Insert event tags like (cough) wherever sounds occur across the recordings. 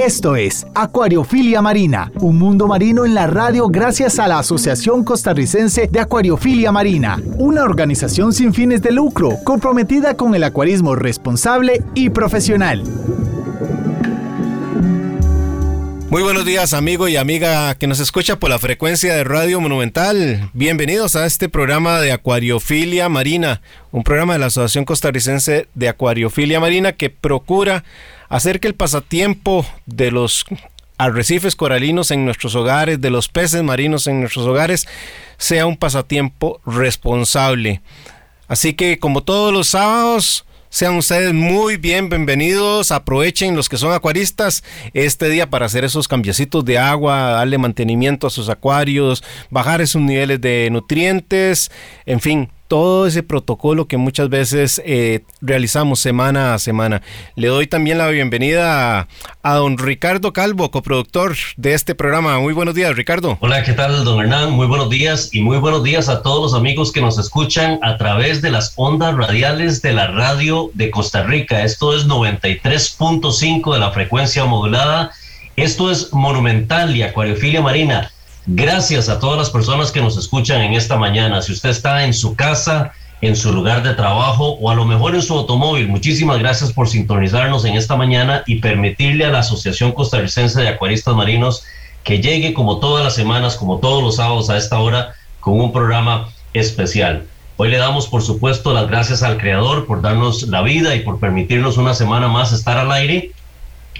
Esto es Acuariofilia Marina, un mundo marino en la radio gracias a la Asociación Costarricense de Acuariofilia Marina, una organización sin fines de lucro comprometida con el acuarismo responsable y profesional. Muy buenos días amigo y amiga que nos escucha por la frecuencia de Radio Monumental. Bienvenidos a este programa de Acuariofilia Marina, un programa de la Asociación Costarricense de Acuariofilia Marina que procura hacer que el pasatiempo de los arrecifes coralinos en nuestros hogares, de los peces marinos en nuestros hogares, sea un pasatiempo responsable. Así que como todos los sábados, sean ustedes muy bienvenidos. Aprovechen los que son acuaristas este día para hacer esos cambiecitos de agua, darle mantenimiento a sus acuarios, bajar esos niveles de nutrientes, en fin, todo ese protocolo que muchas veces eh, realizamos semana a semana. Le doy también la bienvenida a, don Ricardo Calvo, coproductor de este programa. Muy buenos días, Ricardo. Hola, ¿qué tal, don Hernán? Muy buenos días y muy buenos días a todos los amigos que nos escuchan a través de las ondas radiales de la radio de Costa Rica. Esto es 93.5 de la frecuencia modulada. Esto es Monumental y Acuariofilia Marina Gracias a todas las personas que nos escuchan en esta mañana. Si usted está en su casa, en su lugar de trabajo o a lo mejor en su automóvil, muchísimas gracias por sintonizarnos en esta mañana y permitirle a la Asociación Costarricense de Acuaristas Marinos que llegue como todas las semanas, como todos los sábados a esta hora, con un programa especial. Hoy le damos, por supuesto, las gracias al Creador por darnos la vida y por permitirnos una semana más estar al aire,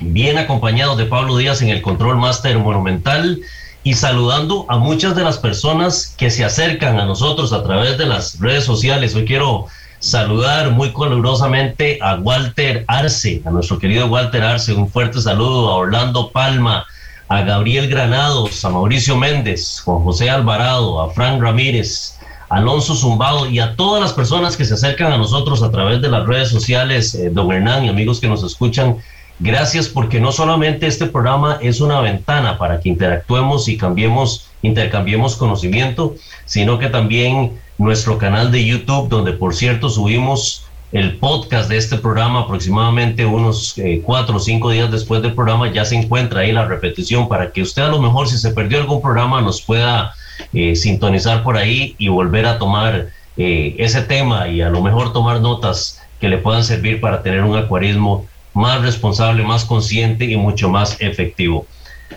bien acompañado de Pablo Díaz en el Control Master Monumental y saludando a muchas de las personas que se acercan a nosotros a través de las redes sociales. Hoy quiero saludar muy calurosamente a Walter Arce, a nuestro querido Walter Arce, un fuerte saludo a Orlando Palma, a Gabriel Granados, a Mauricio Méndez, Juan José Alvarado, a Frank Ramírez, Alonso Zumbado y a todas las personas que se acercan a nosotros a través de las redes sociales, eh, don Hernán y amigos que nos escuchan Gracias porque no solamente este programa es una ventana para que interactuemos y cambiemos, intercambiemos conocimiento, sino que también nuestro canal de YouTube, donde por cierto subimos el podcast de este programa aproximadamente unos eh, cuatro o cinco días después del programa, ya se encuentra ahí la repetición para que usted a lo mejor si se perdió algún programa nos pueda eh, sintonizar por ahí y volver a tomar eh, ese tema y a lo mejor tomar notas que le puedan servir para tener un acuarismo más responsable, más consciente y mucho más efectivo.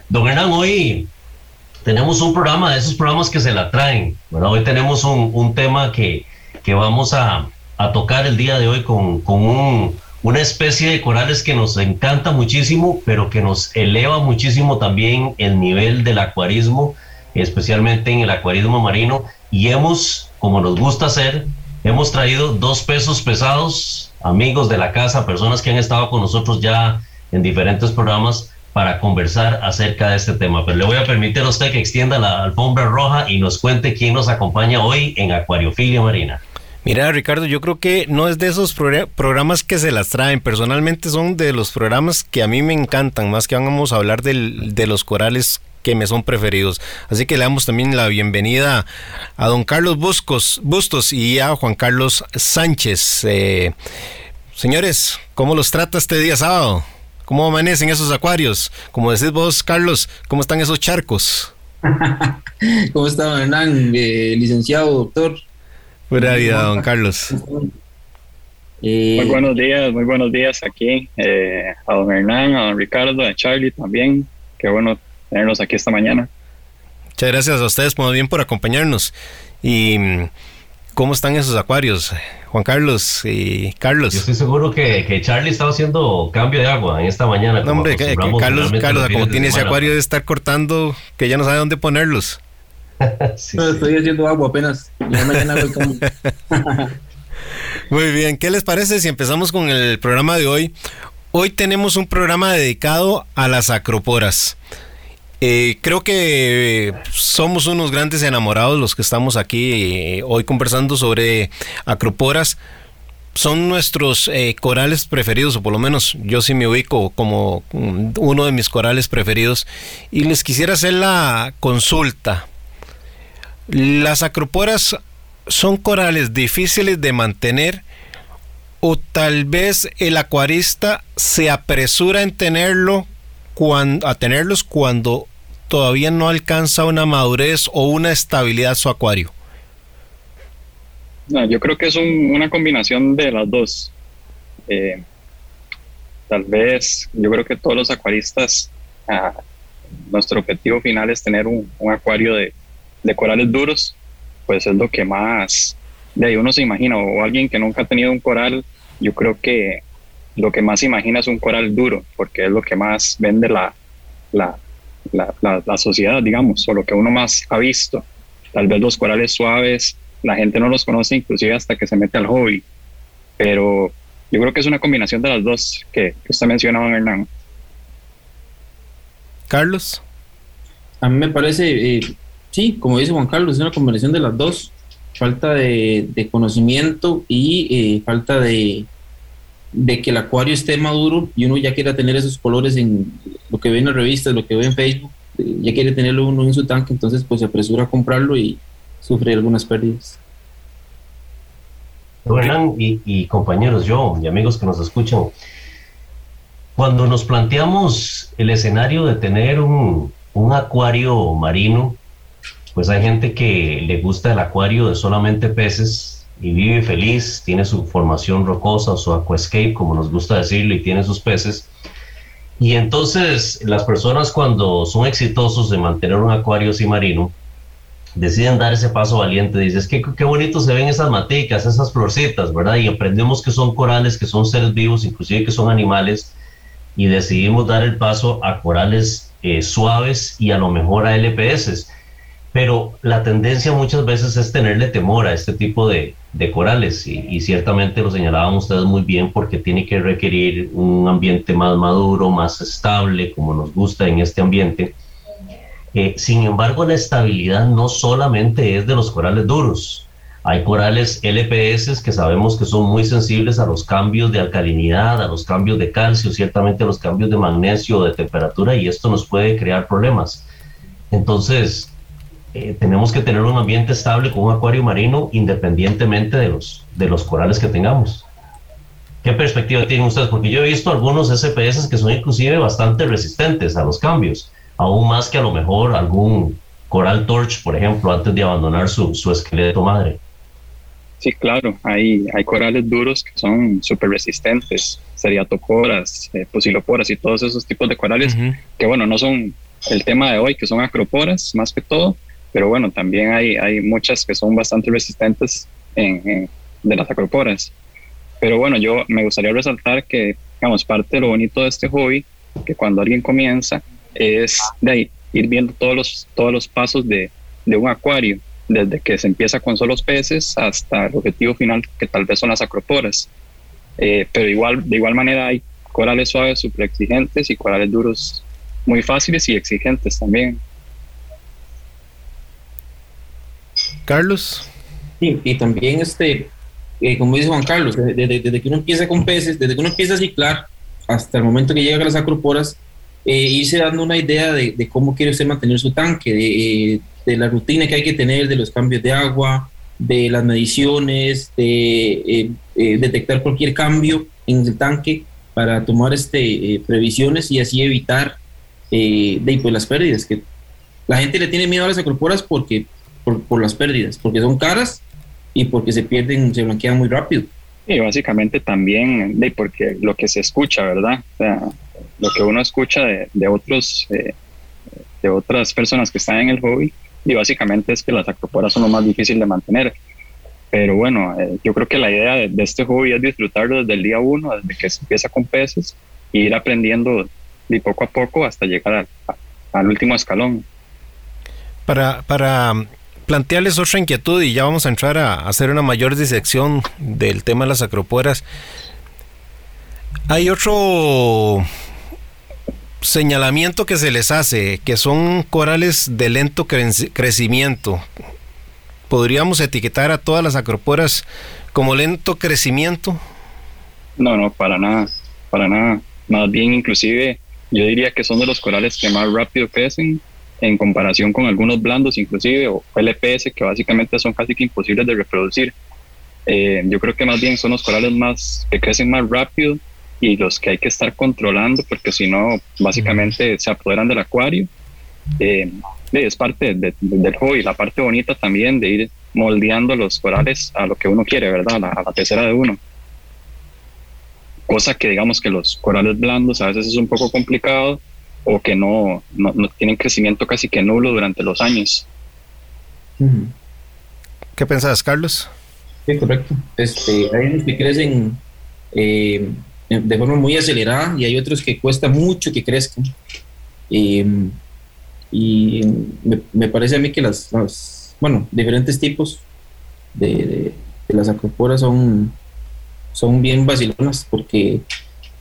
Don Hernán, hoy tenemos un programa de esos programas que se la traen. Bueno, hoy tenemos un, un tema que, que vamos a, a, tocar el día de hoy con, con un, una especie de corales que nos encanta muchísimo, pero que nos eleva muchísimo también el nivel del acuarismo, especialmente en el acuarismo marino. Y hemos, como nos gusta hacer, hemos traído dos pesos pesados amigos de la casa, personas que han estado con nosotros ya en diferentes programas para conversar acerca de este tema. Pero le voy a permitir a usted que extienda la alfombra roja y nos cuente quién nos acompaña hoy en Acuariofilia Marina. Mira, Ricardo, yo creo que no es de esos programas que se las traen. Personalmente son de los programas que a mí me encantan, más que vamos a hablar de los corales que me son preferidos. Así que le damos también la bienvenida a don Carlos Buscos, Bustos y a Juan Carlos Sánchez. Eh, señores, ¿cómo los trata este día sábado? ¿Cómo amanecen esos acuarios? Como decís vos, Carlos, ¿cómo están esos charcos? (laughs) ¿Cómo está, Hernán, eh, licenciado, doctor? Buena vida, don Carlos. Eh, muy buenos días, muy buenos días aquí a don Hernán, a don Ricardo, a Charlie también. Qué bueno tenerlos aquí esta mañana. Muchas gracias a ustedes, muy bien, por acompañarnos. Y ¿Cómo están esos acuarios, Juan Carlos y Carlos? Yo estoy seguro que, que Charlie estaba haciendo cambio de agua en esta mañana. No, hombre, que, Carlos, Carlos como tiene ese acuario de estar cortando, que ya no sabe dónde ponerlos. (laughs) Estoy haciendo agua apenas. mañana (laughs) Muy bien, ¿qué les parece si empezamos con el programa de hoy? Hoy tenemos un programa dedicado a las acroporas. Eh, creo que somos unos grandes enamorados los que estamos aquí eh, hoy conversando sobre acroporas, son nuestros eh, corales preferidos, o por lo menos yo sí me ubico como uno de mis corales preferidos. Y les quisiera hacer la consulta. Las acroporas son corales difíciles de mantener o tal vez el acuarista se apresura en tenerlo cuando, a tenerlos cuando todavía no alcanza una madurez o una estabilidad su acuario. Yo creo que es una combinación de las dos. Eh, tal vez, yo creo que todos los acuaristas, ah, nuestro objetivo final es tener un, acuario de, corales duros, pues es lo que más de ahí uno se imagina, o alguien que nunca ha tenido un coral, yo creo que lo que más imagina es un coral duro, porque es lo que más vende la, la, la sociedad, digamos, o lo que uno más ha visto. Tal vez los corales suaves la gente no los conoce inclusive hasta que se mete al hobby. Pero yo creo que es una combinación de las dos que, usted mencionaba, Hernán. Carlos. A mí me parece, eh, sí, como dice Juan Carlos, es una combinación de las dos. Falta de, conocimiento y eh, falta de, de que el acuario esté maduro y uno ya quiera tener esos colores en lo que ve en las revistas, lo que ve en Facebook, eh, ya quiere tenerlo uno en su tanque, entonces pues se apresura a comprarlo y, sufrir algunas pérdidas. Hernán y, compañeros, yo y amigos que nos escuchan, cuando nos planteamos el escenario de tener un, un acuario marino, pues hay gente que le gusta el acuario de solamente peces y vive feliz, tiene su formación rocosa, su aquascape, como nos gusta decirlo, y tiene sus peces. Y entonces las personas cuando son exitosos de mantener un acuario así marino, deciden dar ese paso valiente. Dices, qué, qué bonito se ven esas maticas, esas florcitas, ¿verdad? Y aprendemos que son corales, que son seres vivos, inclusive que son animales, y decidimos dar el paso a corales eh, suaves y a lo mejor a LPS. Pero la tendencia muchas veces es tenerle temor a este tipo de, de corales y, y, ciertamente lo señalaban ustedes muy bien porque tiene que requerir un ambiente más maduro, más estable, como nos gusta en este ambiente eh, sin embargo, la estabilidad no solamente es de los corales duros. Hay corales LPS que sabemos que son muy sensibles a los cambios de alcalinidad, a los cambios de calcio, ciertamente a los cambios de magnesio o de temperatura, y esto nos puede crear problemas. Entonces, eh, tenemos que tener un ambiente estable con un acuario marino independientemente de los, de los corales que tengamos. ¿Qué perspectiva tienen ustedes? Porque yo he visto algunos SPS que son inclusive bastante resistentes a los cambios aún más que a lo mejor algún coral torch, por ejemplo, antes de abandonar su, su esqueleto madre. Sí, claro, hay, hay corales duros que son súper resistentes, seriatoporas, eh, posiloporas y todos esos tipos de corales que, bueno, no son el tema de hoy, que son acroporas más que todo, pero bueno, también hay, hay muchas que son bastante resistentes en, de las acroporas. Pero bueno, yo me gustaría resaltar que, digamos, parte de lo bonito de este hobby, que cuando alguien comienza, es de ahí, ir viendo todos los, todos los pasos de, de un acuario, desde que se empieza con solos peces hasta el objetivo final, que tal vez son las acroporas. Eh, pero igual, de igual manera hay corales suaves súper exigentes y corales duros muy fáciles y exigentes también. Carlos. Sí, y también, este, eh, como dice Juan Carlos, desde, que uno empieza con peces, desde que uno empieza a ciclar hasta el momento que llega a las acroporas, eh, irse dando una idea de, cómo quiere usted mantener su tanque, de, de, la rutina que hay que tener, de los cambios de agua, de las mediciones, de eh, eh, detectar cualquier cambio en el tanque para tomar este, previsiones y así evitar de, pues, las pérdidas. Que la gente le tiene miedo a las acroporas porque, por, por las pérdidas, porque son caras y porque se pierden, se blanquean muy rápido. Y básicamente también de porque lo que se escucha, ¿verdad? O sea, lo que uno escucha de, otros, eh, de otras personas que están en el hobby, y básicamente es que las acroporas son lo más difícil de mantener. Pero bueno, eh, yo creo que la idea de, este hobby es disfrutarlo desde el día uno, desde que se empieza con peces, e ir aprendiendo de poco a poco hasta llegar al último escalón. Para, para plantearles otra inquietud y ya vamos a entrar a, hacer una mayor disección del tema de las acroporas. Hay otro señalamiento que se les hace, que son corales de lento crecimiento. Podríamos etiquetar a todas las acroporas como lento crecimiento. No, no, para nada, para nada. Más bien, inclusive, yo diría que son de los corales que más rápido crecen en comparación con algunos blandos, inclusive, o LPS, que básicamente son casi que imposibles de reproducir. Eh, yo creo que más bien son los corales más que crecen más rápido y los que hay que estar controlando, porque si no, básicamente se apoderan del acuario. Eh, es parte del hobby, la parte bonita también de ir moldeando los corales a lo que uno quiere, ¿verdad? A la, tercera de uno. Cosa que digamos que los corales blandos a veces es un poco complicado o que no, no, tienen crecimiento casi que nulo durante los años. ¿Qué pensás, Carlos? Sí, correcto. Este, hay unos que crecen eh, de forma muy acelerada y hay otros que cuesta mucho que crezcan. Eh, y me, parece a mí que las, bueno, diferentes tipos de, las acroporas son, son bien vacilonas porque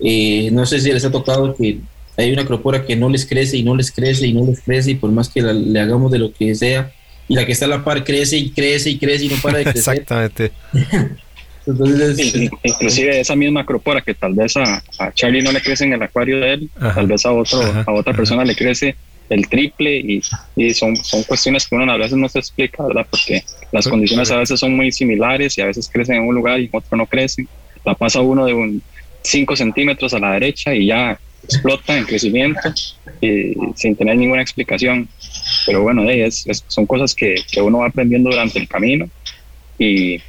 eh, no sé si les ha tocado que hay una acropora que no les crece y no les crece y no les crece y por más que le hagamos de lo que sea y la que está a la par crece y crece y crece y no para de (laughs) crecer. Exactamente. (laughs) Entonces, inclusive esa misma acropora que tal vez a, Charlie no le crece en el acuario de él, tal vez a otro, a otra persona le crece el triple y, y, son, son cuestiones que uno a veces no se explica, ¿verdad? Porque las condiciones a veces son muy similares y a veces crecen en un lugar y en otro no crecen. La pasa uno de un 5 centímetros a la derecha y ya explota en crecimiento y, sin tener ninguna explicación. Pero bueno, es, son cosas que, que, uno va aprendiendo durante el camino y,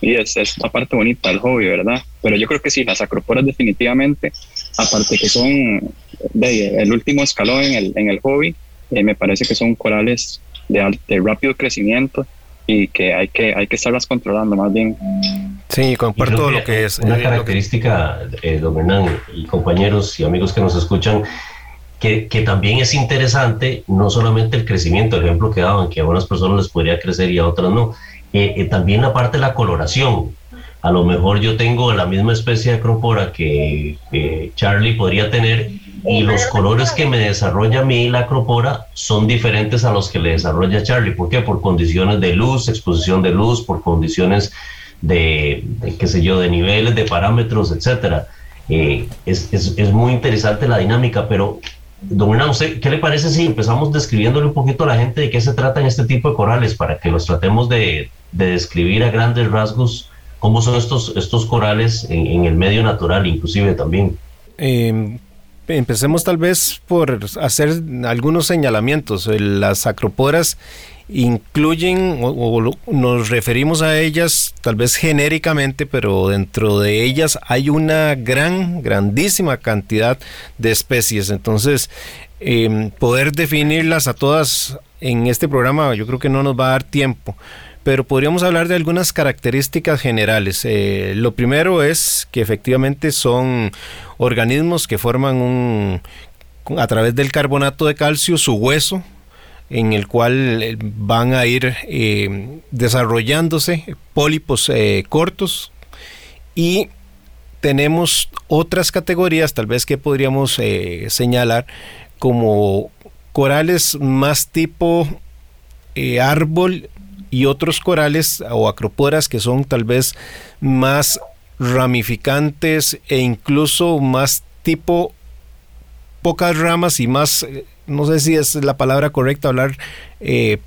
y es, es la parte bonita del hobby, ¿verdad? Pero yo creo que sí, las acroporas definitivamente, aparte que son el último escalón en el, en el hobby, eh, me parece que son corales de, de, rápido crecimiento y que hay que hay que estarlas controlando más bien. Sí, comparto lo que es. Una eh, característica, eh, don Hernán y compañeros y amigos que nos escuchan, que, que, también es interesante, no solamente el crecimiento, el ejemplo que daban, que a unas personas les podría crecer y a otras no, eh, también la parte de la coloración a lo mejor yo tengo la misma especie de acropora que, Charlie podría tener y los colores que me desarrolla a mí la acropora son diferentes a los que le desarrolla Charlie. ¿Por qué? Por condiciones de luz, exposición de luz, por condiciones de, qué sé yo, de niveles, de parámetros, etcétera. Eh, es, es, es, muy interesante la dinámica, pero Don Hernán, ¿qué le parece si empezamos describiéndole un poquito a la gente de qué se trata en este tipo de corales para que los tratemos de, de describir a grandes rasgos cómo son estos, estos corales en, el medio natural, inclusive también. Em, empecemos tal vez por hacer algunos señalamientos. Las acroporas incluyen o, nos referimos a ellas tal vez genéricamente, pero dentro de ellas hay una gran, grandísima cantidad de especies. Entonces, em, poder definirlas a todas en este programa yo creo que no nos va a dar tiempo pero podríamos hablar de algunas características generales. Eh, lo primero es que efectivamente son organismos que forman un, a través del carbonato de calcio su hueso, en el cual eh, van a ir eh, desarrollándose pólipos cortos. Y tenemos otras categorías tal vez que podríamos señalar como corales más tipo árbol y otros corales o acroporas que son tal vez más ramificantes e incluso más tipo pocas ramas y más, eh, no sé si es la palabra correcta hablar, eh,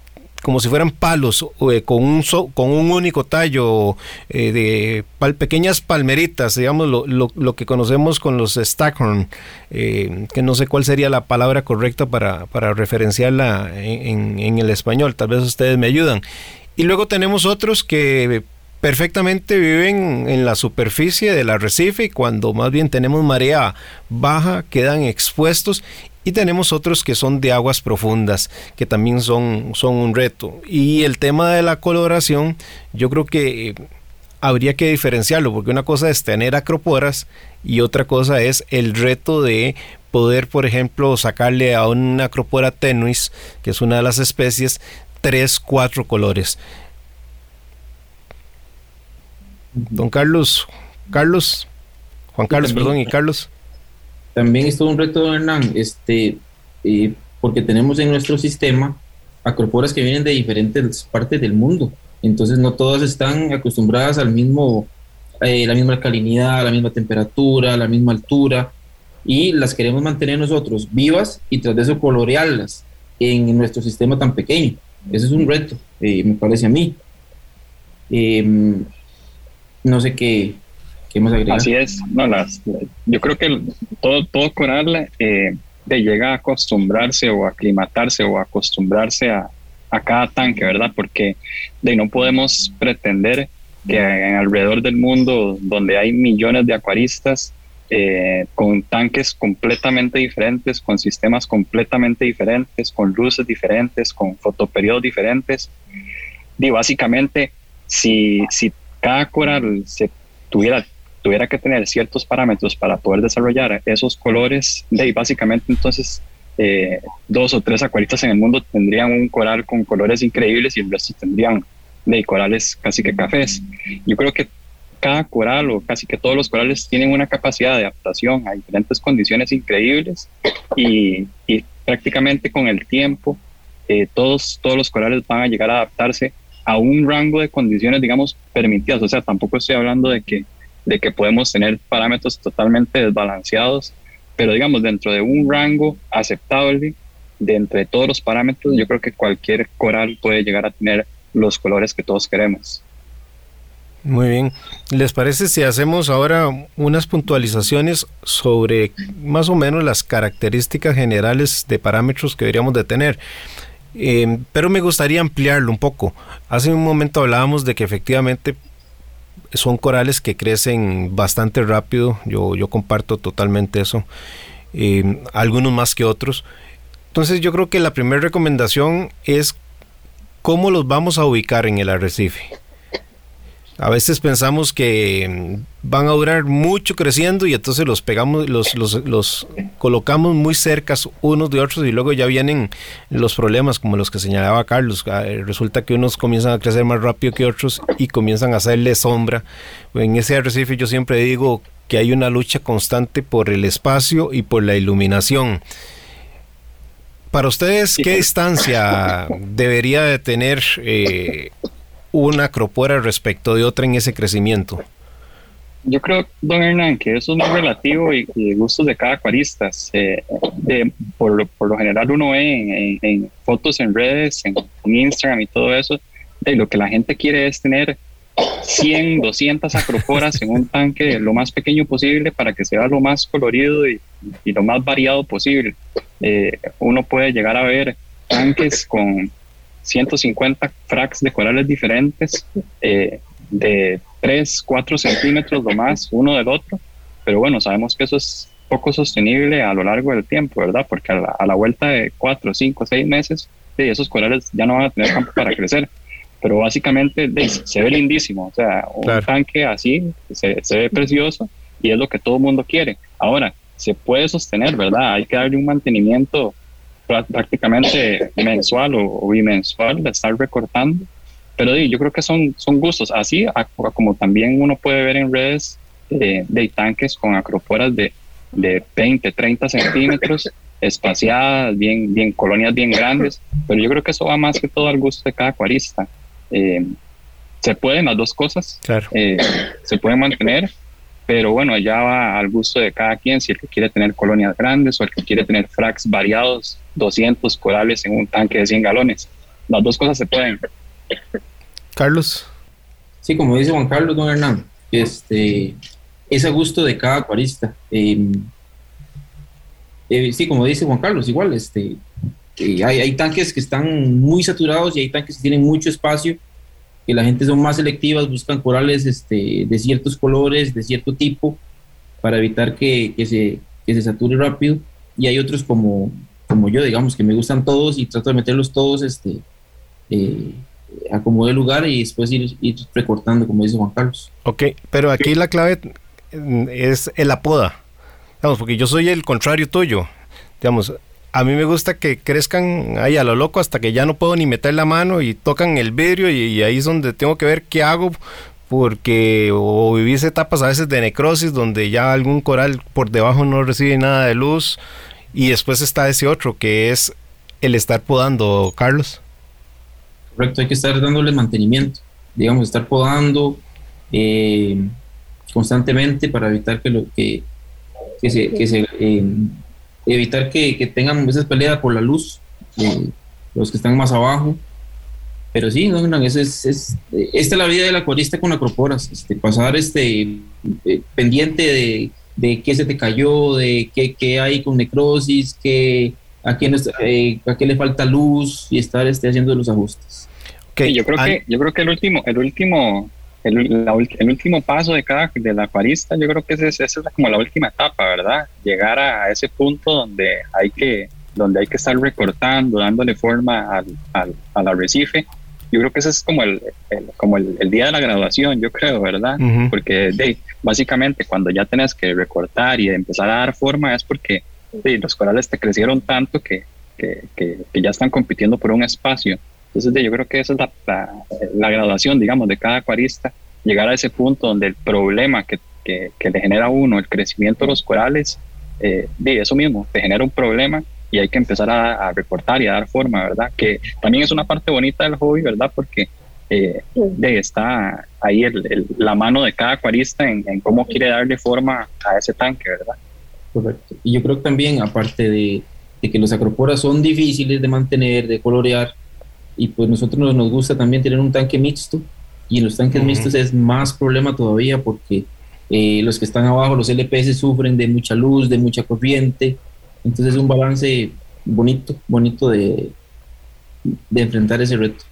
como si fueran palos eh, con, un con un único tallo de pequeñas palmeritas, digamos lo, lo, que conocemos con los Stackhorn, que no sé cuál sería la palabra correcta para, para referenciarla en, en el español, tal vez ustedes me ayudan. Y luego tenemos otros que perfectamente viven en la superficie del arrecife y cuando más bien tenemos marea baja quedan expuestos y tenemos otros que son de aguas profundas que también son, son un reto. Y el tema de la coloración yo creo que habría que diferenciarlo porque una cosa es tener acroporas y otra cosa es el reto de poder, por ejemplo, sacarle a una acropora tenuis, que es una de las especies, tres, cuatro colores. Don Carlos, Carlos, Juan Carlos, perdón, y Carlos. También es todo un reto, Hernán, este, porque tenemos en nuestro sistema acroporas que vienen de diferentes partes del mundo. Entonces no todas están acostumbradas al mismo, eh, la misma alcalinidad, la misma temperatura, la misma altura, y las queremos mantener nosotros vivas y tras de eso colorearlas en nuestro sistema tan pequeño. Ese es un reto, eh, me parece a mí. Em, no sé qué. Así es, no, las, yo creo que todo, todo coral eh, de llega a acostumbrarse o aclimatarse o acostumbrarse a, a cada tanque, ¿verdad? Porque de no podemos pretender que en alrededor del mundo donde hay millones de acuaristas eh, con tanques completamente diferentes, con sistemas completamente diferentes, con luces diferentes, con fotoperiodos diferentes. Y básicamente, si, si cada coral se tuviera, tuviera que tener ciertos parámetros para poder desarrollar esos colores, de básicamente entonces eh, dos o tres acuaristas en el mundo tendrían un coral con colores increíbles y el resto tendrían de corales casi que cafés. Yo creo que cada coral o casi que todos los corales tienen una capacidad de adaptación a diferentes condiciones increíbles y, prácticamente con el tiempo eh, todos, todos los corales van a llegar a adaptarse a un rango de condiciones, digamos, permitidas. O sea, tampoco estoy hablando de que, de que podemos tener parámetros totalmente desbalanceados, pero digamos, dentro de un rango aceptable, de entre todos los parámetros, yo creo que cualquier coral puede llegar a tener los colores que todos queremos. Muy bien. ¿Les parece si hacemos ahora unas puntualizaciones sobre más o menos las características generales de parámetros que deberíamos de tener? Eh, pero me gustaría ampliarlo un poco. Hace un momento hablábamos de que efectivamente son corales que crecen bastante rápido. Yo, yo comparto totalmente eso. Eh, algunos más que otros. Entonces yo creo que la primera recomendación es cómo los vamos a ubicar en el arrecife. A veces pensamos que mm, van a durar mucho creciendo y entonces los pegamos, los, los, colocamos muy cercas unos de otros y luego ya vienen los problemas como los que señalaba Carlos. Ah, resulta que unos comienzan a crecer más rápido que otros y comienzan a hacerle sombra. En ese arrecife yo siempre digo que hay una lucha constante por el espacio y por la iluminación. Para ustedes, ¿qué distancia debería de tener eh, una acropora respecto de otra en ese crecimiento? Yo creo, don Hernán, que eso es muy relativo y, de gustos de cada acuarista. por, lo, por, lo, general uno ve en, fotos en redes, en, Instagram y todo eso, de lo que la gente quiere es tener 100, 200 acroporas en un tanque lo más pequeño posible para que sea lo más colorido y, lo más variado posible. Eh, uno puede llegar a ver tanques con 150 fracs de corales diferentes, eh, de 3, 4 centímetros lo más uno del otro, pero bueno, sabemos que eso es poco sostenible a lo largo del tiempo, ¿verdad? Porque a la, vuelta de 4, 5, 6 meses, esos corales ya no van a tener campo para crecer. Pero básicamente se ve lindísimo, o sea, un tanque así se, se ve precioso y es lo que todo el mundo quiere. Ahora, se puede sostener, ¿verdad? Hay que darle un mantenimiento prácticamente mensual o, bimensual de estar recortando. Pero yo creo que son, son gustos, así como también uno puede ver en redes eh, de tanques con acroporas de, de 20, 30 centímetros, (laughs) espaciadas, bien, bien, colonias bien grandes, pero yo creo que eso va más que todo al gusto de cada acuarista. Eh, se pueden las dos cosas, eh, se pueden mantener, pero bueno, ya va al gusto de cada quien, si el que quiere tener colonias grandes o el que quiere tener fracs variados, 200 corales en un tanque de 100 galones. Las dos cosas se pueden. Carlos. Sí, como dice Juan Carlos, don Hernán, este, es a gusto de cada acuarista. Em, eh, sí, como dice Juan Carlos, igual, este, eh, hay, hay tanques que están muy saturados y hay tanques que tienen mucho espacio que la gente son más selectivas, buscan corales este, de ciertos colores, de cierto tipo, para evitar que, que, se, que se sature rápido. Y hay otros como, como yo, digamos, que me gustan todos y trato de meterlos todos este, eh, a como de lugar y después ir, ir, recortando, como dice Juan Carlos. Ok, pero aquí la clave es el apoda. Digamos, porque yo soy el contrario tuyo. Digamos, a mí me gusta que crezcan ahí a lo loco hasta que ya no puedo ni meter la mano y tocan el vidrio y, ahí es donde tengo que ver qué hago porque o vivís etapas a veces de necrosis donde ya algún coral por debajo no recibe nada de luz y después está ese otro que es el estar podando, Carlos. Correcto, hay que estar dándole mantenimiento. digamos, estar podando eh, constantemente para evitar que lo que, que se, que se eh, evitar que, que, tengan esas peleas por la luz, los que están más abajo. Pero sí, no, no, eso es, es, esta es la vida del acuarista con acroporas, este, pasar este pendiente de, de qué se te cayó, de qué, qué hay con necrosis, qué, a, quién, eh, a qué le falta luz y estar este, haciendo los ajustes. Okay. yo creo que yo creo que el último el último el, el, último paso de cada del acuarista yo creo que esa es, como la última etapa verdad llegar a ese punto donde hay que donde hay que estar recortando dándole forma al, al, al arrecife. Yo creo que ese es como el, como el, día de la graduación yo creo verdad porque de, básicamente cuando ya tenés que recortar y empezar a dar forma es porque los corales te crecieron tanto que, que, que, ya están compitiendo por un espacio entonces yo creo que esa es la, la, graduación, digamos, de cada acuarista, llegar a ese punto donde el problema que, que, le genera a uno, el crecimiento de los corales, eh, de eso mismo, te genera un problema y hay que empezar a, recortar y a dar forma, ¿verdad? Que también es una parte bonita del hobby, ¿verdad? Porque eh, de, está ahí el, la mano de cada acuarista en, en, cómo quiere darle forma a ese tanque, ¿verdad? Correcto. Y yo creo que también, aparte de, de que los acroporas son difíciles de mantener, de colorear, y pues nosotros nos gusta también tener un tanque mixto y en los tanques mixtos es más problema todavía porque eh, los que están abajo, los LPS sufren de mucha luz, de mucha corriente, entonces es un balance bonito, bonito de, de enfrentar ese reto.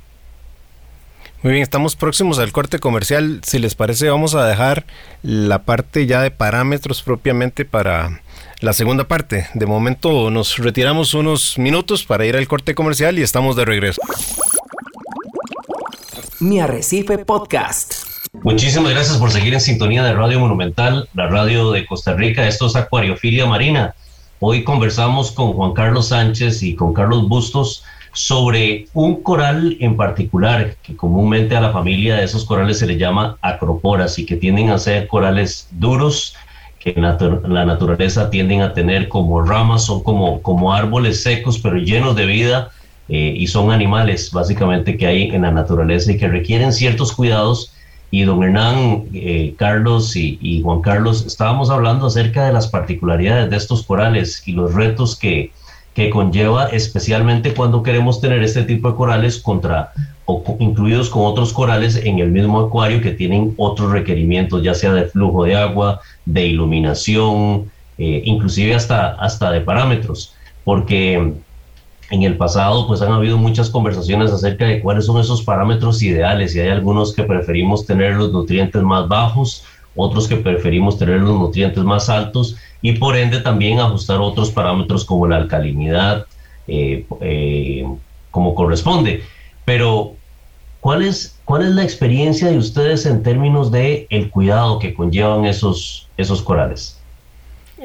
Muy bien, estamos próximos al corte comercial. Si les parece, vamos a dejar la parte ya de parámetros propiamente para la segunda parte. De momento nos retiramos unos minutos para ir al corte comercial y estamos de regreso. Mi Arrecife Podcast. Muchísimas gracias por seguir en sintonía de Radio Monumental, la radio de Costa Rica. Esto es Acuariofilia Marina. Hoy conversamos con Juan Carlos Sánchez y con Carlos Bustos sobre un coral en particular, que comúnmente a la familia de esos corales se le llama acroporas y que tienden a ser corales duros, que la naturaleza tienden a tener como ramas, son como, como árboles secos, pero llenos de vida, eh, y son animales básicamente que hay en la naturaleza y que requieren ciertos cuidados. Y don Hernán, eh, Carlos y, y, Juan Carlos, estábamos hablando acerca de las particularidades de estos corales y los retos que, que conlleva, especialmente cuando queremos tener este tipo de corales contra o incluidos con otros corales en el mismo acuario que tienen otros requerimientos, ya sea de flujo de agua, de iluminación, eh, inclusive hasta, hasta de parámetros, porque en el pasado pues han habido muchas conversaciones acerca de cuáles son esos parámetros ideales y hay algunos que preferimos tener los nutrientes más bajos, otros que preferimos tener los nutrientes más altos y por ende también ajustar otros parámetros como la alcalinidad, eh, eh, como corresponde. Pero, ¿cuál es, ¿cuál es la experiencia de ustedes en términos de el cuidado que conllevan esos, esos corales?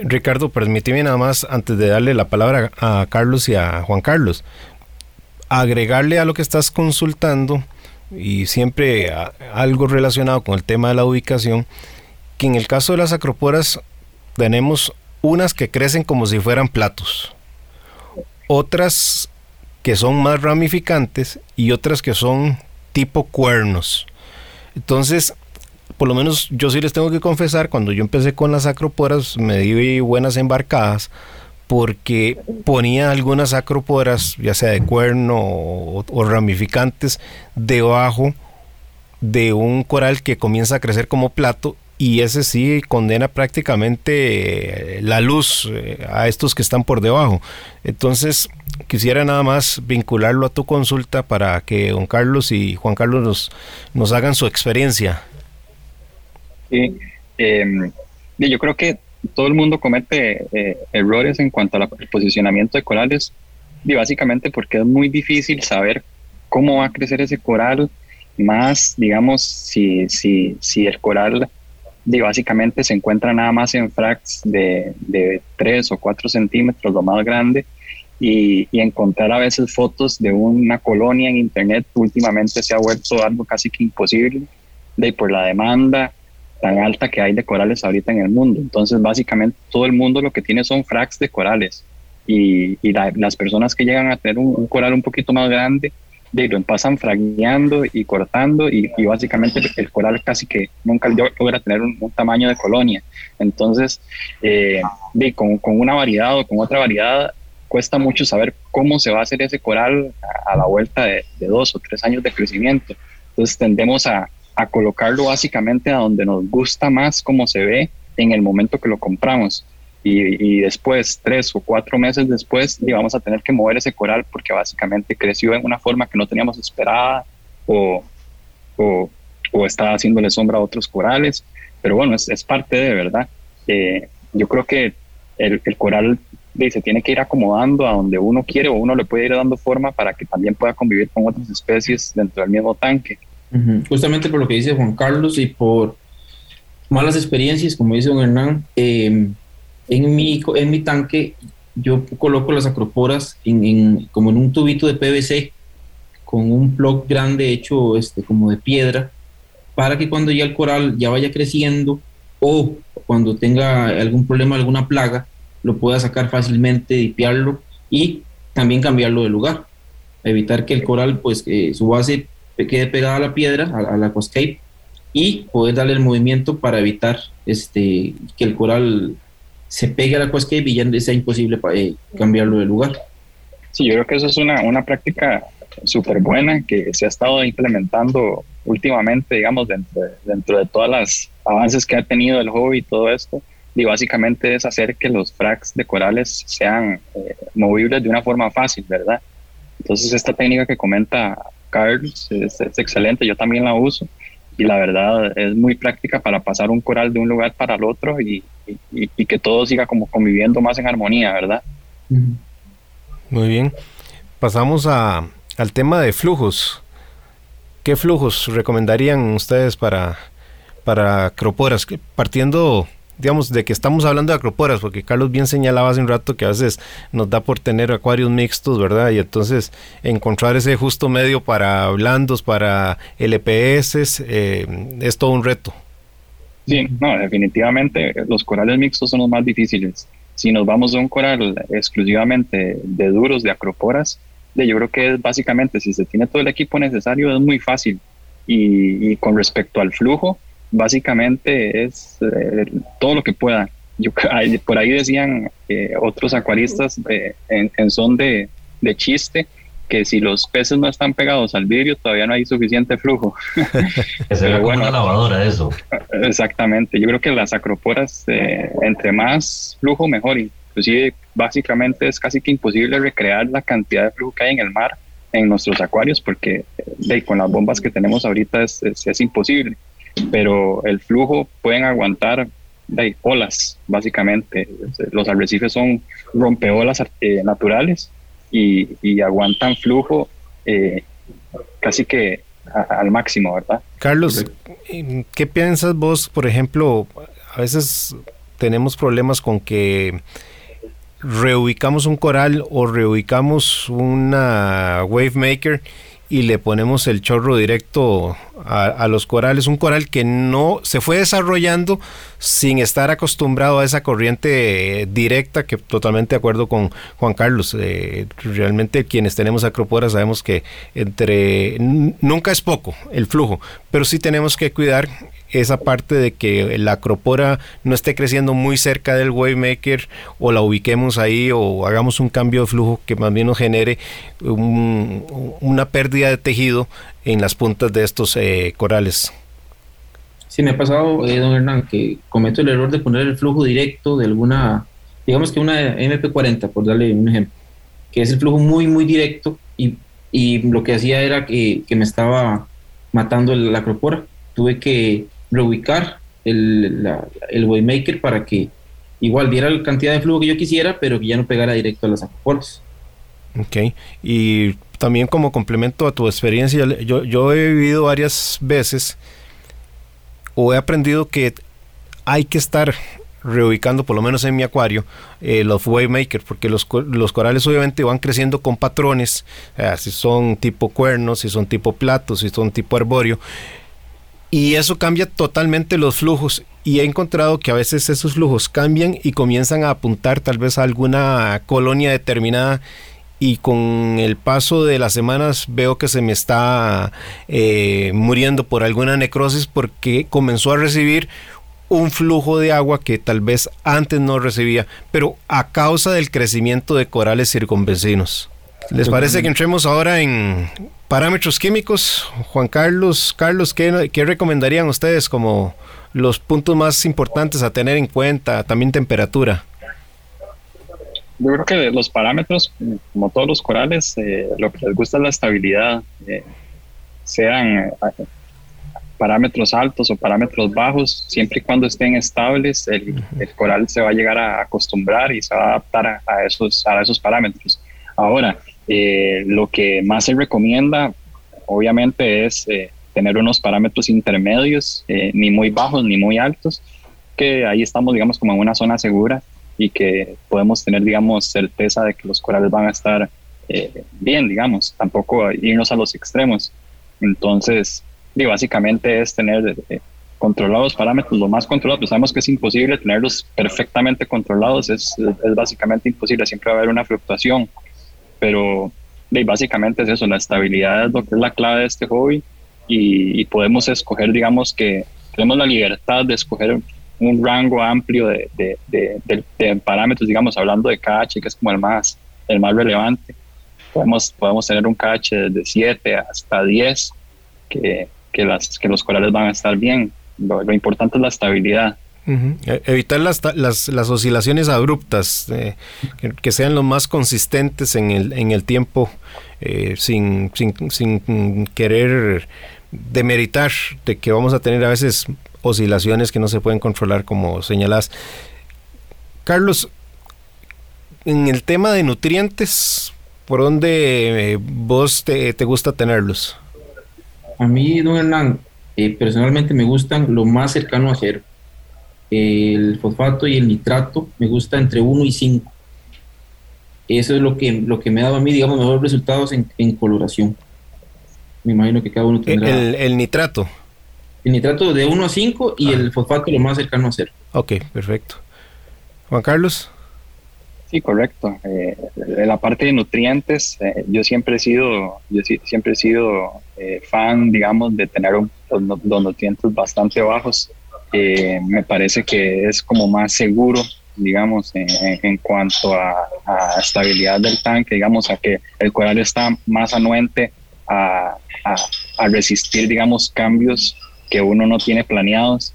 Ricardo, permíteme nada más, antes de darle la palabra a Carlos y a Juan Carlos, agregarle a lo que estás consultando y siempre algo relacionado con el tema de la ubicación, que en el caso de las acroporas tenemos unas que crecen como si fueran platos, otras que son más ramificantes y otras que son tipo cuernos. Entonces, por lo menos yo sí les tengo que confesar, cuando yo empecé con las acroporas me di buenas embarcadas porque ponía algunas acroporas, ya sea de cuerno o, o, ramificantes, debajo de un coral que comienza a crecer como plato y ese sí condena prácticamente eh, la luz eh, a estos que están por debajo. Entonces, quisiera nada más vincularlo a tu consulta para que don Carlos y Juan Carlos nos, nos hagan su experiencia. Sí, em, yo creo que todo el mundo comete eh, errores en cuanto al posicionamiento de corales, y básicamente porque es muy difícil saber cómo va a crecer ese coral, más, digamos, si, si, si el coral y básicamente se encuentra nada más en fracs de, de 3 o 4 centímetros, lo más grande, y, y, encontrar a veces fotos de una colonia en internet últimamente se ha vuelto algo casi que imposible de por la demanda tan alta que hay de corales ahorita en el mundo. Entonces, básicamente todo el mundo lo que tiene son fracs de corales y, y las personas que llegan a tener un, coral un poquito más grande de, lo pasan fragueando y cortando y, básicamente el coral casi que nunca logra tener un, tamaño de colonia. Entonces, eh, de, con, con, una variedad o con otra variedad, cuesta mucho saber cómo se va a hacer ese coral a, la vuelta de, dos o tres años de crecimiento. Entonces tendemos a, a colocarlo básicamente a donde nos gusta más cómo se ve en el momento que lo compramos. Y, después, tres o cuatro meses después, vamos a tener que mover ese coral porque básicamente creció en una forma que no teníamos esperada o, o, o está haciéndole sombra a otros corales. Pero bueno, es, es parte de verdad. Eh, yo creo que el, el coral se tiene que ir acomodando a donde uno quiere o uno le puede ir dando forma para que también pueda convivir con otras especies dentro del mismo tanque. Justamente por lo que dice Juan Carlos y por malas experiencias, como dice don Hernán, eh, en mi, en mi tanque yo coloco las acroporas en, como en un tubito de PVC con un plug grande hecho este, como de piedra para que cuando ya el coral ya vaya creciendo o cuando tenga algún problema, alguna plaga, lo pueda sacar fácilmente, dipiarlo y también cambiarlo de lugar. Evitar que el coral, pues su base quede pegada a la piedra, a, la aquascape, y poder darle el movimiento para evitar este, que el coral se pegue a la aquascape y ya sea imposible eh, cambiarlo de lugar. Sí, yo creo que eso es una, una práctica súper buena que se ha estado implementando últimamente, digamos, dentro de, dentro de todas las avances que ha tenido el hobby y todo esto. Y básicamente es hacer que los fracs de corales sean eh, movibles de una forma fácil, ¿verdad? Entonces esta técnica que comenta Carlos es excelente, yo también la uso y la verdad es muy práctica para pasar un coral de un lugar para el otro y, y, que todo siga como conviviendo más en armonía, ¿verdad? Muy bien. Pasamos a, al tema de flujos. ¿Qué flujos recomendarían ustedes para, para? Partiendo, digamos, de que estamos hablando de acroporas, porque Carlos bien señalaba hace un rato que a veces nos da por tener acuarios mixtos, ¿verdad? Y entonces encontrar ese justo medio para blandos, para LPS, eh, es todo un reto. Sí, no, definitivamente los corales mixtos son los más difíciles. Si nos vamos a un coral exclusivamente de duros, de acroporas, yo creo que es básicamente, si se tiene todo el equipo necesario, es muy fácil. Y, con respecto al flujo, básicamente es eh, todo lo que pueda. Yo, (laughs) por ahí decían eh, otros acuaristas en, en, son de, de chiste que si los peces no están pegados al vidrio todavía no hay suficiente flujo. (laughs) Es bueno, una lavadora eso. Exactamente, yo creo que las acroporas, eh, entre más flujo mejor, inclusive básicamente es casi que imposible recrear la cantidad de flujo que hay en el mar en nuestros acuarios porque eh, con las bombas que tenemos ahorita es, es, imposible, pero el flujo pueden aguantar de olas, básicamente. Los arrecifes son rompeolas eh, naturales y, aguantan flujo eh, casi que al máximo, ¿verdad? Carlos, ¿qué piensas vos, por ejemplo, a veces tenemos problemas con que reubicamos un coral o reubicamos una wave maker y le ponemos el chorro directo a, los corales. Un coral que no se fue desarrollando sin estar acostumbrado a esa corriente directa, que totalmente de acuerdo con Juan Carlos. Eh, realmente quienes tenemos acropora sabemos que entre nunca es poco el flujo, pero sí tenemos que cuidar esa parte de que la acropora no esté creciendo muy cerca del wavemaker o la ubiquemos ahí o hagamos un cambio de flujo que más bien nos genere una pérdida de tejido en las puntas de estos eh, corales. Sí, me ha pasado, eh, don Hernán, que cometo el error de poner el flujo directo de alguna, digamos que una MP40, por darle un ejemplo, que es el flujo muy, muy directo y, y lo que hacía era que, que me estaba matando la acropora. Tuve que reubicar el, la, el Waymaker para que igual diera la cantidad de flujo que yo quisiera, pero que ya no pegara directo a las acuporas. Ok, y también como complemento a tu experiencia, yo, yo he vivido varias veces o he aprendido que hay que estar reubicando, por lo menos en mi acuario, eh, los Waymakers, porque los, los, corales obviamente van creciendo con patrones, si son tipo cuernos, si son tipo platos, si son tipo arbóreo, y eso cambia totalmente los flujos y he encontrado que a veces esos flujos cambian y comienzan a apuntar tal vez a alguna colonia determinada y con el paso de las semanas veo que se me está eh, muriendo por alguna necrosis porque comenzó a recibir un flujo de agua que tal vez antes no recibía, pero a causa del crecimiento de corales circunvecinos. ¿Les parece que entremos ahora en parámetros químicos? Juan Carlos, Carlos, ¿qué, qué recomendarían ustedes como los puntos más importantes a tener en cuenta? También temperatura. Yo creo que los parámetros, como todos los corales, eh, lo que les gusta es la estabilidad, eh, sean eh, parámetros altos o parámetros bajos, siempre y cuando estén estables, el, coral se va a llegar a acostumbrar y se va a adaptar a, esos, a esos parámetros. Ahora, lo que más se recomienda, obviamente, es tener unos parámetros intermedios, ni muy bajos ni muy altos, que ahí estamos, digamos, como en una zona segura y que podemos tener, digamos, certeza de que los corales van a estar eh, bien, digamos, tampoco irnos a los extremos. Entonces, digo, básicamente es tener eh, controlados parámetros, lo más controlados, pues sabemos que es imposible tenerlos perfectamente controlados, es, es básicamente imposible, siempre va a haber una fluctuación, pero básicamente es eso, la estabilidad es lo que es la clave de este hobby y, y podemos escoger, digamos que tenemos la libertad de escoger un rango amplio de, de, parámetros, digamos, hablando de KH, que es como el más, el más relevante. Podemos, podemos tener un KH de 7 hasta 10, que, que, las, que los corales van a estar bien. Lo, importante es la estabilidad. E, evitar las, las, las, oscilaciones abruptas, eh, que, sean lo más consistentes en el, en el tiempo, eh, sin, sin, sin querer demeritar de que vamos a tener a veces oscilaciones que no se pueden controlar como señalas. Carlos, en el tema de nutrientes, ¿por dónde eh, vos te, gusta tenerlos? A mí, don Hernán, eh, personalmente me gustan lo más cercano a cero. El fosfato y el nitrato me gusta entre 1 y 5. Eso es lo que, lo que me ha dado a mí, digamos, mejores resultados en, en coloración. Me imagino que cada uno tendrá... El, el nitrato el nitrato de 1 a 5 y el fosfato lo más cercano a 0. Ok, perfecto. Juan Carlos. Sí, correcto. Eh, la parte de nutrientes, eh, yo siempre he sido, yo siempre he sido eh, fan, digamos, de tener los, nutrientes bastante bajos. Eh, me parece que es como más seguro, digamos, en, cuanto a, a, estabilidad del tanque, digamos, a que el coral está más anuente a, a, a resistir, digamos, cambios que uno no tiene planeados,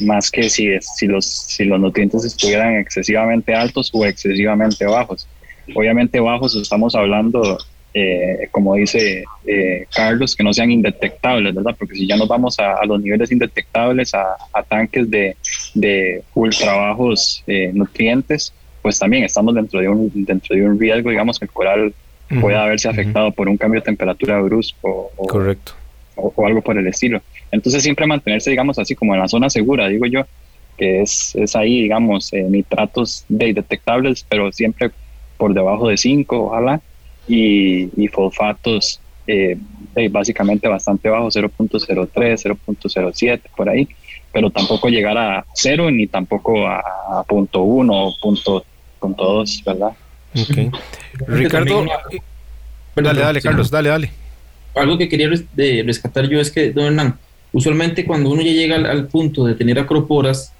más que si, si, los, si los nutrientes estuvieran excesivamente altos o excesivamente bajos. Obviamente bajos estamos hablando, eh, como dice eh, Carlos, que no sean indetectables, ¿verdad? Porque si ya nos vamos a, los niveles indetectables, a, tanques de, de ultra bajos eh, nutrientes, pues también estamos dentro de un, dentro de un riesgo, digamos, que el coral pueda haberse afectado por un cambio de temperatura brusco Correcto. o algo por el estilo. Entonces siempre mantenerse, digamos, así como en la zona segura, digo yo, que es, es ahí, digamos, eh, nitratos de detectables, pero siempre por debajo de 5, ojalá, y, y fosfatos eh, básicamente bastante bajo, 0.03, 0.07, por ahí, pero tampoco llegar a 0 ni tampoco a, a punto 1 o punto, punto 2, ¿verdad? Okay. Ricardo, eh, dale, dale, Carlos, dale, dale. Algo que quería rescatar yo es que, don Hernán, Usualmente cuando uno ya llega al, punto de tener acroporas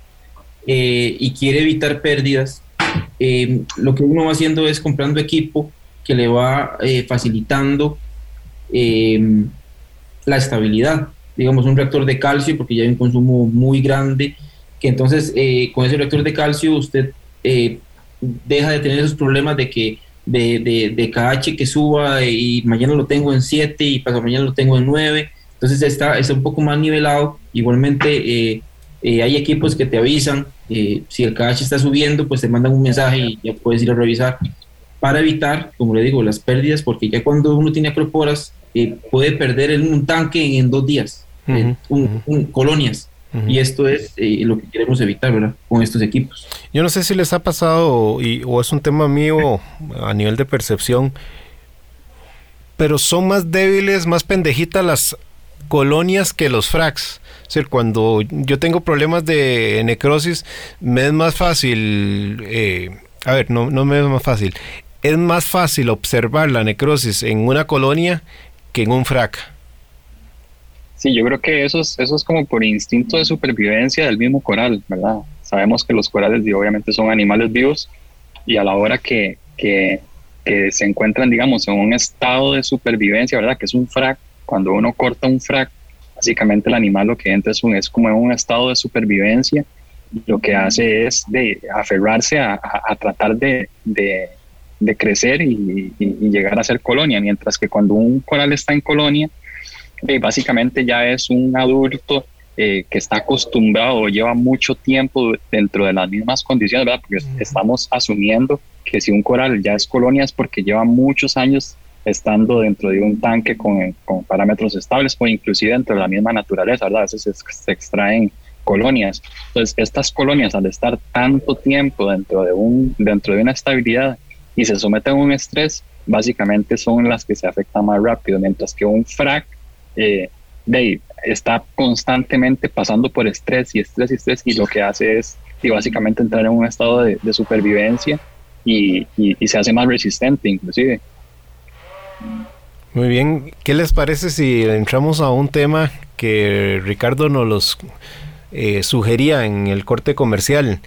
eh, y quiere evitar pérdidas, eh, lo que uno va haciendo es comprando equipo que le va eh, facilitando la estabilidad. Digamos, un reactor de calcio, porque ya hay un consumo muy grande, que entonces con ese reactor de calcio usted deja de tener esos problemas de que de, de, de, que suba y mañana lo tengo en 7 y pasado mañana lo tengo en 9 entonces está, está un poco más nivelado. Igualmente eh, eh, hay equipos que te avisan, eh, si el KH está subiendo, pues te mandan un mensaje y ya puedes ir a revisar para evitar, como le digo, las pérdidas, porque ya cuando uno tiene acroporas, puede perder un tanque en dos días, colonias. Y esto es lo que queremos evitar, ¿verdad? Con estos equipos. Yo no sé si les ha pasado y, o es un tema mío a nivel de percepción, pero son más débiles, más pendejitas las colonias que los fracs. Es decir, cuando yo tengo problemas de necrosis, me es más fácil, eh, a ver, no, no me es más fácil, es más fácil observar la necrosis en una colonia que en un frac. Sí, yo creo que eso es, eso es como por instinto de supervivencia del mismo coral, ¿verdad? Sabemos que los corales obviamente son animales vivos y a la hora que, que, que se encuentran, digamos, en un estado de supervivencia, ¿verdad? Que es un frac, cuando uno corta un frac, básicamente el animal lo que entra es, un, es como en un estado de supervivencia lo que hace es de aferrarse a, tratar de, de, crecer y, llegar a ser colonia, mientras que cuando un coral está en colonia, eh, básicamente ya es un adulto eh, que está acostumbrado lleva mucho tiempo dentro de las mismas condiciones, ¿verdad? Porque estamos asumiendo que si un coral ya es colonia es porque lleva muchos años estando dentro de un tanque con, con parámetros estables o inclusive dentro de la misma naturaleza, ¿verdad? A veces se extraen colonias. Entonces, estas colonias al estar tanto tiempo dentro de, un, dentro de una estabilidad y se someten a un estrés, básicamente son las que se afectan más rápido, mientras que un frac eh, de, está constantemente pasando por estrés y estrés y estrés y lo que hace es y básicamente entrar en un estado de, supervivencia y, y, se hace más resistente inclusive. Muy bien, ¿qué les parece si entramos a un tema que Ricardo nos los eh, sugería en el corte comercial,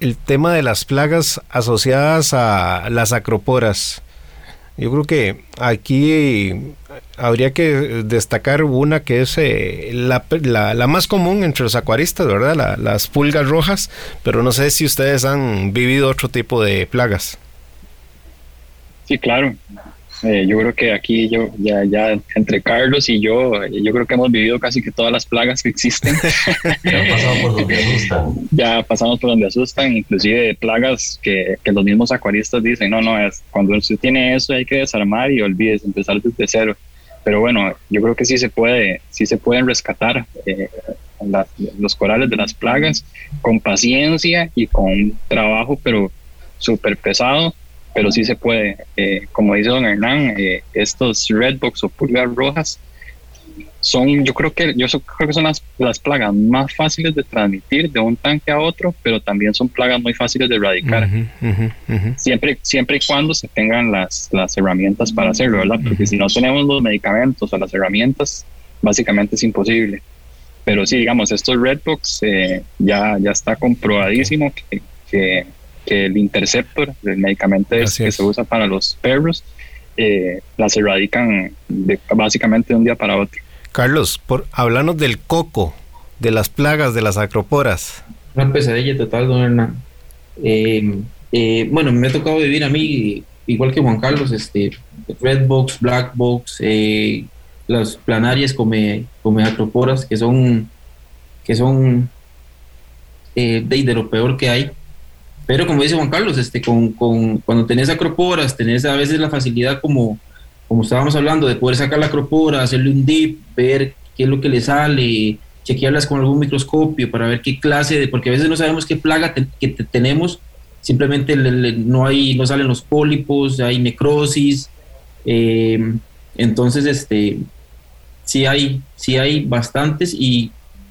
el tema de las plagas asociadas a las acroporas. Yo creo que aquí habría que destacar una que es eh, la, la, más común entre los acuaristas, ¿verdad? las pulgas rojas, pero no sé si ustedes han vivido otro tipo de plagas. Sí, claro. Eh, yo creo que aquí yo ya, ya entre Carlos y yo, yo creo que hemos vivido casi que todas las plagas que existen. (laughs) ya pasamos por donde asustan. Ya pasamos por donde asustan, inclusive plagas que, que los mismos acuaristas dicen, no, no, es cuando usted tiene eso hay que desarmar y olvides, empezar desde cero. Pero bueno, yo creo que sí se puede, sí se pueden rescatar eh, los corales de las plagas con paciencia y con trabajo, pero súper pesado pero sí se puede. Eh, como dice don Hernán, eh, estos redbox o pulgas rojas son, yo creo que, yo creo que son las, las, plagas más fáciles de transmitir de un tanque a otro, pero también son plagas muy fáciles de erradicar. Siempre, siempre y cuando se tengan las, las herramientas para hacerlo, ¿verdad? Porque si no tenemos los medicamentos o las herramientas, básicamente es imposible. Pero sí, digamos, estos redbox eh, ya, ya está comprobadísimo que, que que el Interceptor, el medicamento que se usa para los perros, eh, las erradican básicamente de un día para otro. Carlos, por hablarnos del coco, de las plagas, de las acroporas. Una pesadilla total, don Hernán. Eh, eh, bueno, me ha tocado vivir a mí, igual que Juan Carlos, este, Red Box, Black Box, las planarias come, come acroporas, que son, que son de, de lo peor que hay. Pero como dice Juan Carlos, este, con, con, cuando tenés acroporas, tenés a veces la facilidad como, como estábamos hablando, de poder sacar la acropora, hacerle un dip, ver qué es lo que le sale, chequearlas con algún microscopio para ver qué clase de, porque a veces no sabemos qué plaga que tenemos, simplemente no hay, no salen los pólipos, hay necrosis, eh, entonces este sí hay, sí hay bastantes y,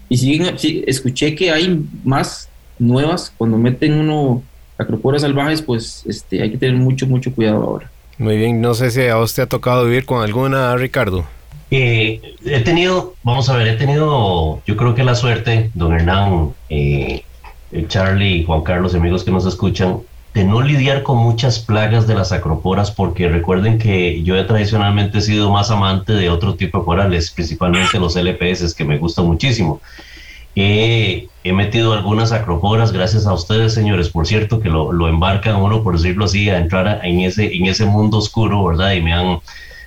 y sí, escuché que hay más nuevas, cuando meten uno acroporas salvajes, pues este, hay que tener mucho, mucho cuidado ahora. Muy bien, no sé si a usted ha tocado vivir con alguna, Ricardo. Eh, he tenido, vamos a ver, he tenido, yo creo que la suerte, don Hernán, eh, Charlie y Juan Carlos, amigos que nos escuchan, de no lidiar con muchas plagas de las acroporas, porque recuerden que yo he tradicionalmente sido más amante de otro tipo de corales, principalmente los LPS, que me gustan muchísimo. He, metido algunas acroporas gracias a ustedes, señores, por cierto, que lo, lo embarcan uno, por decirlo así, a entrar en, ese, en ese mundo oscuro, ¿verdad? Y me han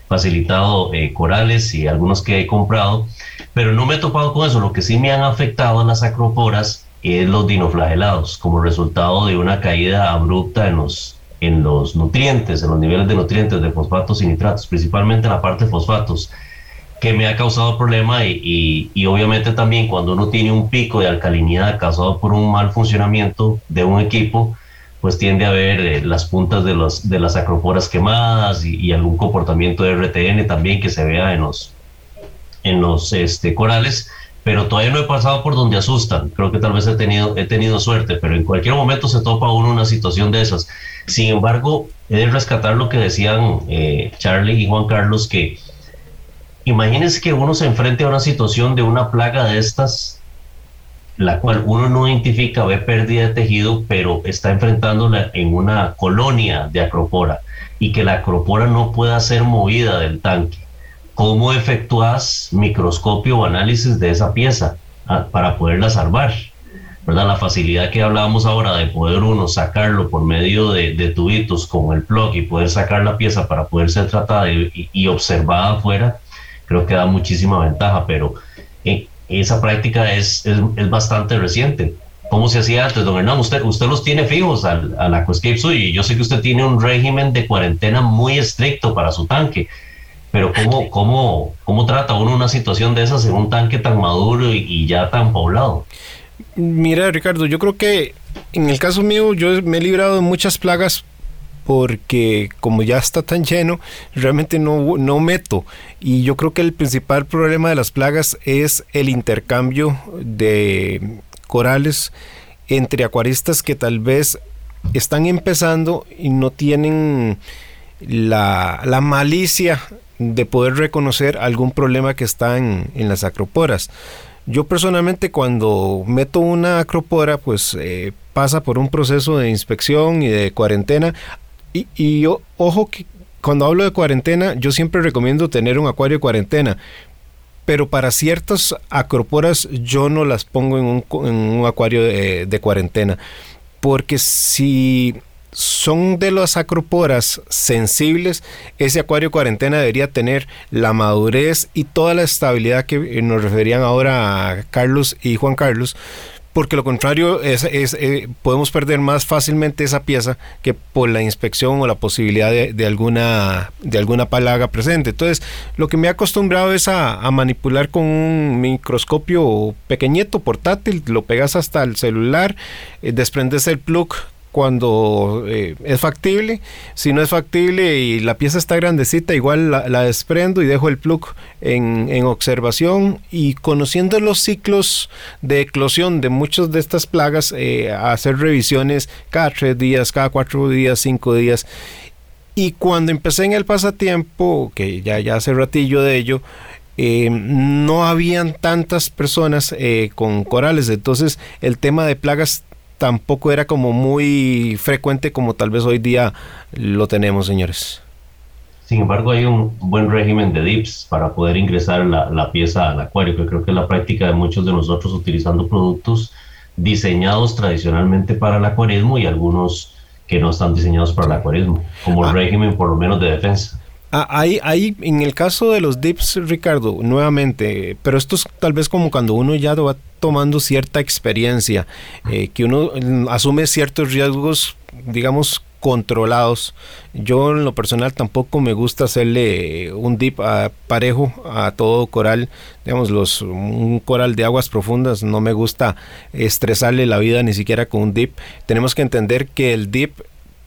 facilitado eh, corales y algunos que he comprado, pero no me he topado con eso. Lo que sí me han afectado en las acroporas es los dinoflagelados, como resultado de una caída abrupta en los, en los nutrientes, en los niveles de nutrientes de fosfatos y nitratos, principalmente en la parte de fosfatos que me ha causado problema y, y, obviamente también cuando uno tiene un pico de alcalinidad causado por un mal funcionamiento de un equipo, pues tiende a ver eh, las puntas de, los, de las acroporas quemadas y, algún comportamiento de RTN también que se vea en los, en los este, corales, pero todavía no he pasado por donde asustan. Creo que tal vez he tenido, he tenido suerte, pero en cualquier momento se topa uno una situación de esas. Sin embargo, he de rescatar lo que decían eh, Charlie y Juan Carlos, que imagínense que uno se enfrente a una situación de una plaga de estas, la cual uno no identifica, ve pérdida de tejido, pero está enfrentándola en una colonia de acropora y que la acropora no pueda ser movida del tanque. ¿Cómo efectúas microscopio o análisis de esa pieza ah, para poderla salvar? ¿verdad? La facilidad que hablábamos ahora de poder uno sacarlo por medio de, tubitos con el plug y poder sacar la pieza para poder ser tratada y, observada afuera, creo que da muchísima ventaja, pero eh, esa práctica es, es, bastante reciente. ¿Cómo se hacía antes, don Hernán? Usted, usted los tiene fijos al, al Aquascape y yo sé que usted tiene un régimen de cuarentena muy estricto para su tanque pero ¿cómo, cómo, cómo trata uno una situación de esas en un tanque tan maduro y ya tan poblado? Mira, Ricardo, yo creo que en el caso mío yo me he librado de muchas plagas porque como ya está tan lleno, realmente no, no meto. Y yo creo que el principal problema de las plagas es el intercambio de corales entre acuaristas que tal vez están empezando y no tienen la, la malicia de poder reconocer algún problema que está en, en las acroporas. Yo personalmente cuando meto una acropora, pues eh, pasa por un proceso de inspección y de cuarentena. Y, y ojo que cuando hablo de cuarentena, yo siempre recomiendo tener un acuario de cuarentena. Pero para ciertas acroporas yo no las pongo en un, acuario de, de cuarentena. Porque si son de las acroporas sensibles, ese acuario cuarentena debería tener la madurez y toda la estabilidad que nos referían ahora a Carlos y Juan Carlos, porque lo contrario es, eh, podemos perder más fácilmente esa pieza que por la inspección o la posibilidad de, alguna de alguna palaga presente. Entonces, lo que me he acostumbrado es a, manipular con un microscopio pequeñito, portátil, lo pegas hasta el celular, eh, desprendes el plug cuando eh, es factible. Si no es factible y la pieza está grandecita, igual la, desprendo y dejo el plug en, observación y conociendo los ciclos de eclosión de muchas de estas plagas, eh, hacer revisiones cada tres días, cada cuatro días, cinco días. Y cuando empecé en el pasatiempo, que ya, ya hace ratillo de ello, eh, no habían tantas personas con corales, entonces el tema de plagas tampoco era como muy frecuente como tal vez hoy día lo tenemos, señores. Sin embargo, hay un buen régimen de dips para poder ingresar la, pieza al acuario, que creo que es la práctica de muchos de nosotros utilizando productos diseñados tradicionalmente para el acuarismo y algunos que no están diseñados para el acuarismo, como el ah. régimen por lo menos de defensa. Ah, ahí, en el caso de los dips, Ricardo, nuevamente, pero esto es tal vez como cuando uno ya va tomando cierta experiencia, eh, que uno mm, asume ciertos riesgos, digamos, controlados. Yo en lo personal tampoco me gusta hacerle un dip a, parejo a todo coral, digamos los un coral de aguas profundas, no me gusta estresarle la vida ni siquiera con un dip. Tenemos que entender que el dip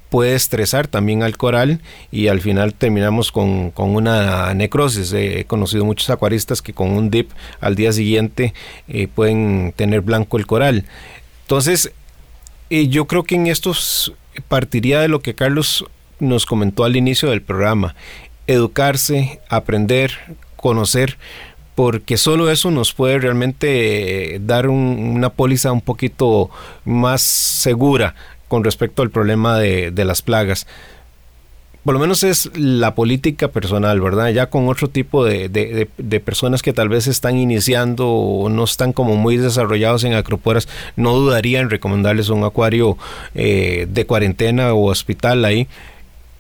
puede estresar también al coral y al final terminamos con, una necrosis. He conocido muchos acuaristas que con un dip al día siguiente eh, pueden tener blanco el coral. Entonces, eh, yo creo que en esto partiría de lo que Carlos nos comentó al inicio del programa. Educarse, aprender, conocer, porque solo eso nos puede realmente eh, dar una póliza un poquito más segura con respecto al problema de, las plagas. Por lo menos es la política personal, ¿verdad? Ya con otro tipo de, personas que tal vez están iniciando o no están como muy desarrollados en acroporas, no dudaría en recomendarles un acuario eh, de cuarentena o hospital ahí.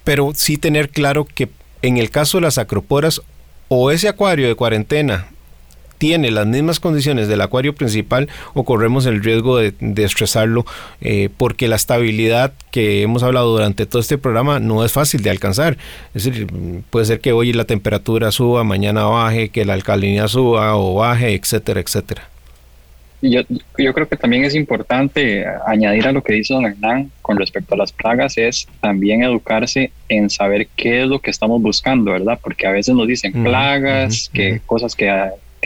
Pero sí tener claro que en el caso de las acroporas, o ese acuario de cuarentena tiene las mismas condiciones del acuario principal o corremos el riesgo de, estresarlo eh, porque la estabilidad que hemos hablado durante todo este programa no es fácil de alcanzar. Es decir, puede ser que hoy la temperatura suba, mañana baje, que la alcalinidad suba o baje, etcétera, etcétera. Yo, yo creo que también es importante añadir a lo que dice don Hernán con respecto a las plagas, es también educarse en saber qué es lo que estamos buscando, ¿verdad? Porque a veces nos dicen plagas, que cosas que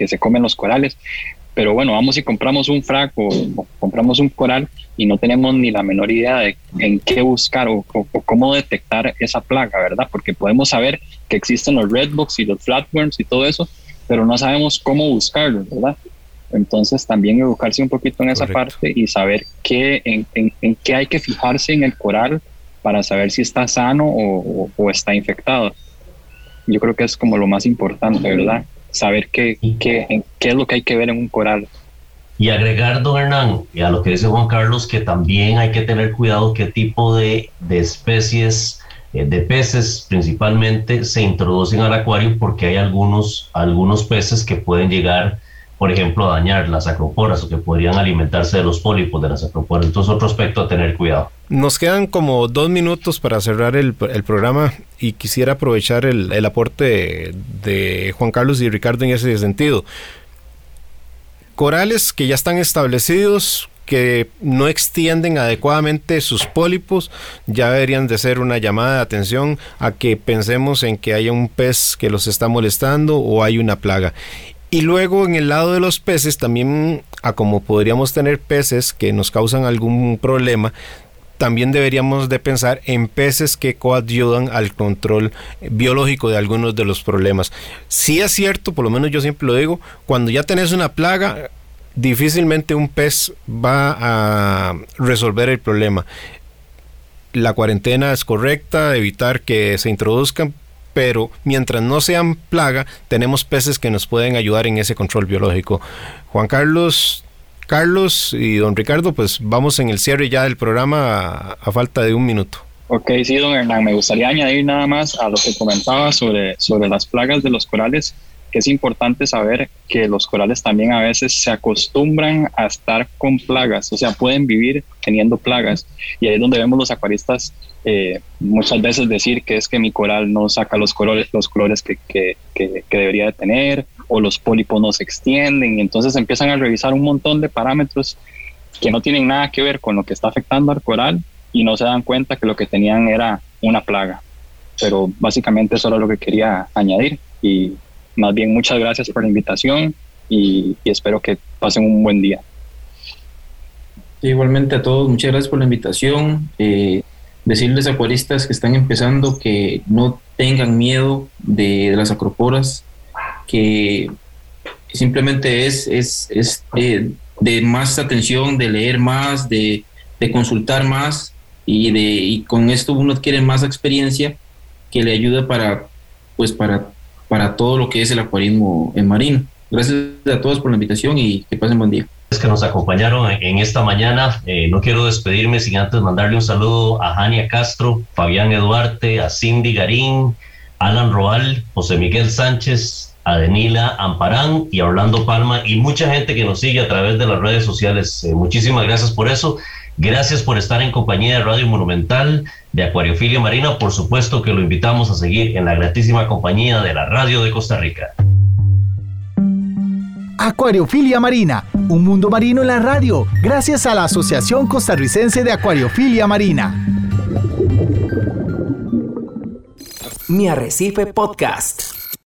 que se comen los corales, pero bueno, vamos y compramos un fraco o compramos un coral y no tenemos ni la menor idea de en qué buscar o, cómo detectar esa plaga, ¿verdad? Porque podemos saber que existen los redbox y los flatworms y todo eso, pero no sabemos cómo buscarlos, ¿verdad? Entonces también educarse un poquito en esa parte y saber qué, en, en, qué hay que fijarse en el coral para saber si está sano o, o, está infectado. Yo creo que es como lo más importante, ¿verdad? Saber qué, qué, qué es lo que hay que ver en un coral. Y agregar, don Hernán, y a lo que dice Juan Carlos, que también hay que tener cuidado qué tipo de, de especies eh, de peces principalmente se introducen al acuario porque hay algunos, algunos peces que pueden llegar por ejemplo, dañar las acroporas o que podrían alimentarse de los pólipos de las acroporas. Entonces, otro aspecto a tener cuidado. Nos quedan como dos minutos para cerrar el, programa y quisiera aprovechar el, el aporte de Juan Carlos y Ricardo en ese sentido. Corales que ya están establecidos, que no extienden adecuadamente sus pólipos, ya deberían de ser una llamada de atención a que pensemos en que haya un pez que los está molestando o hay una plaga. Y luego en el lado de los peces también, a como podríamos tener peces que nos causan algún problema, también deberíamos de pensar en peces que coayudan al control biológico de algunos de los problemas. Si es cierto, por lo menos yo siempre lo digo, cuando ya tenés una plaga, difícilmente un pez va a resolver el problema. La cuarentena es correcta, evitar que se introduzcan, pero mientras no sean plaga, tenemos peces que nos pueden ayudar en ese control biológico. Juan Carlos, Carlos y don Ricardo, pues vamos en el cierre ya del programa a, falta de un minuto. Ok, sí, don Hernán, me gustaría añadir nada más a lo que comentaba sobre, sobre las plagas de los corales que es importante saber que los corales también a veces se acostumbran a estar con plagas, o sea, pueden vivir teniendo plagas. Y ahí es donde vemos los acuaristas eh, muchas veces decir que es que mi coral no saca los colores, los colores que, que, que, debería de tener, o los pólipos no se extienden, y entonces empiezan a revisar un montón de parámetros que no tienen nada que ver con lo que está afectando al coral y no se dan cuenta que lo que tenían era una plaga. Pero básicamente eso era lo que quería añadir y más bien muchas gracias por la invitación y, espero que pasen un buen día. Igualmente a todos, muchas gracias por la invitación. Eh, decirles a acuaristas que están empezando que no tengan miedo de, las acroporas, que simplemente es, es, es de, más atención, de leer más, de, de consultar más y, de, y con esto uno adquiere más experiencia que le ayuda para, pues para para todo lo que es el acuarismo en marino. Gracias a todos por la invitación y que pasen buen día. Que nos acompañaron en esta mañana. Eh, no quiero despedirme sin antes mandarle un saludo a Jania Castro, Fabián Eduarte, a Cindy Garín, Alan Roal, José Miguel Sánchez, a Denila Amparán y a Orlando Palma y mucha gente que nos sigue a través de las redes sociales. Eh, muchísimas gracias por eso. Gracias por estar en compañía de Radio Monumental, de Acuariofilia Marina. Por supuesto que lo invitamos a seguir en la gratísima compañía de la Radio de Costa Rica. Acuariofilia Marina, un mundo marino en la radio, gracias a la Asociación Costarricense de Acuariofilia Marina. Mi Arrecife Podcast.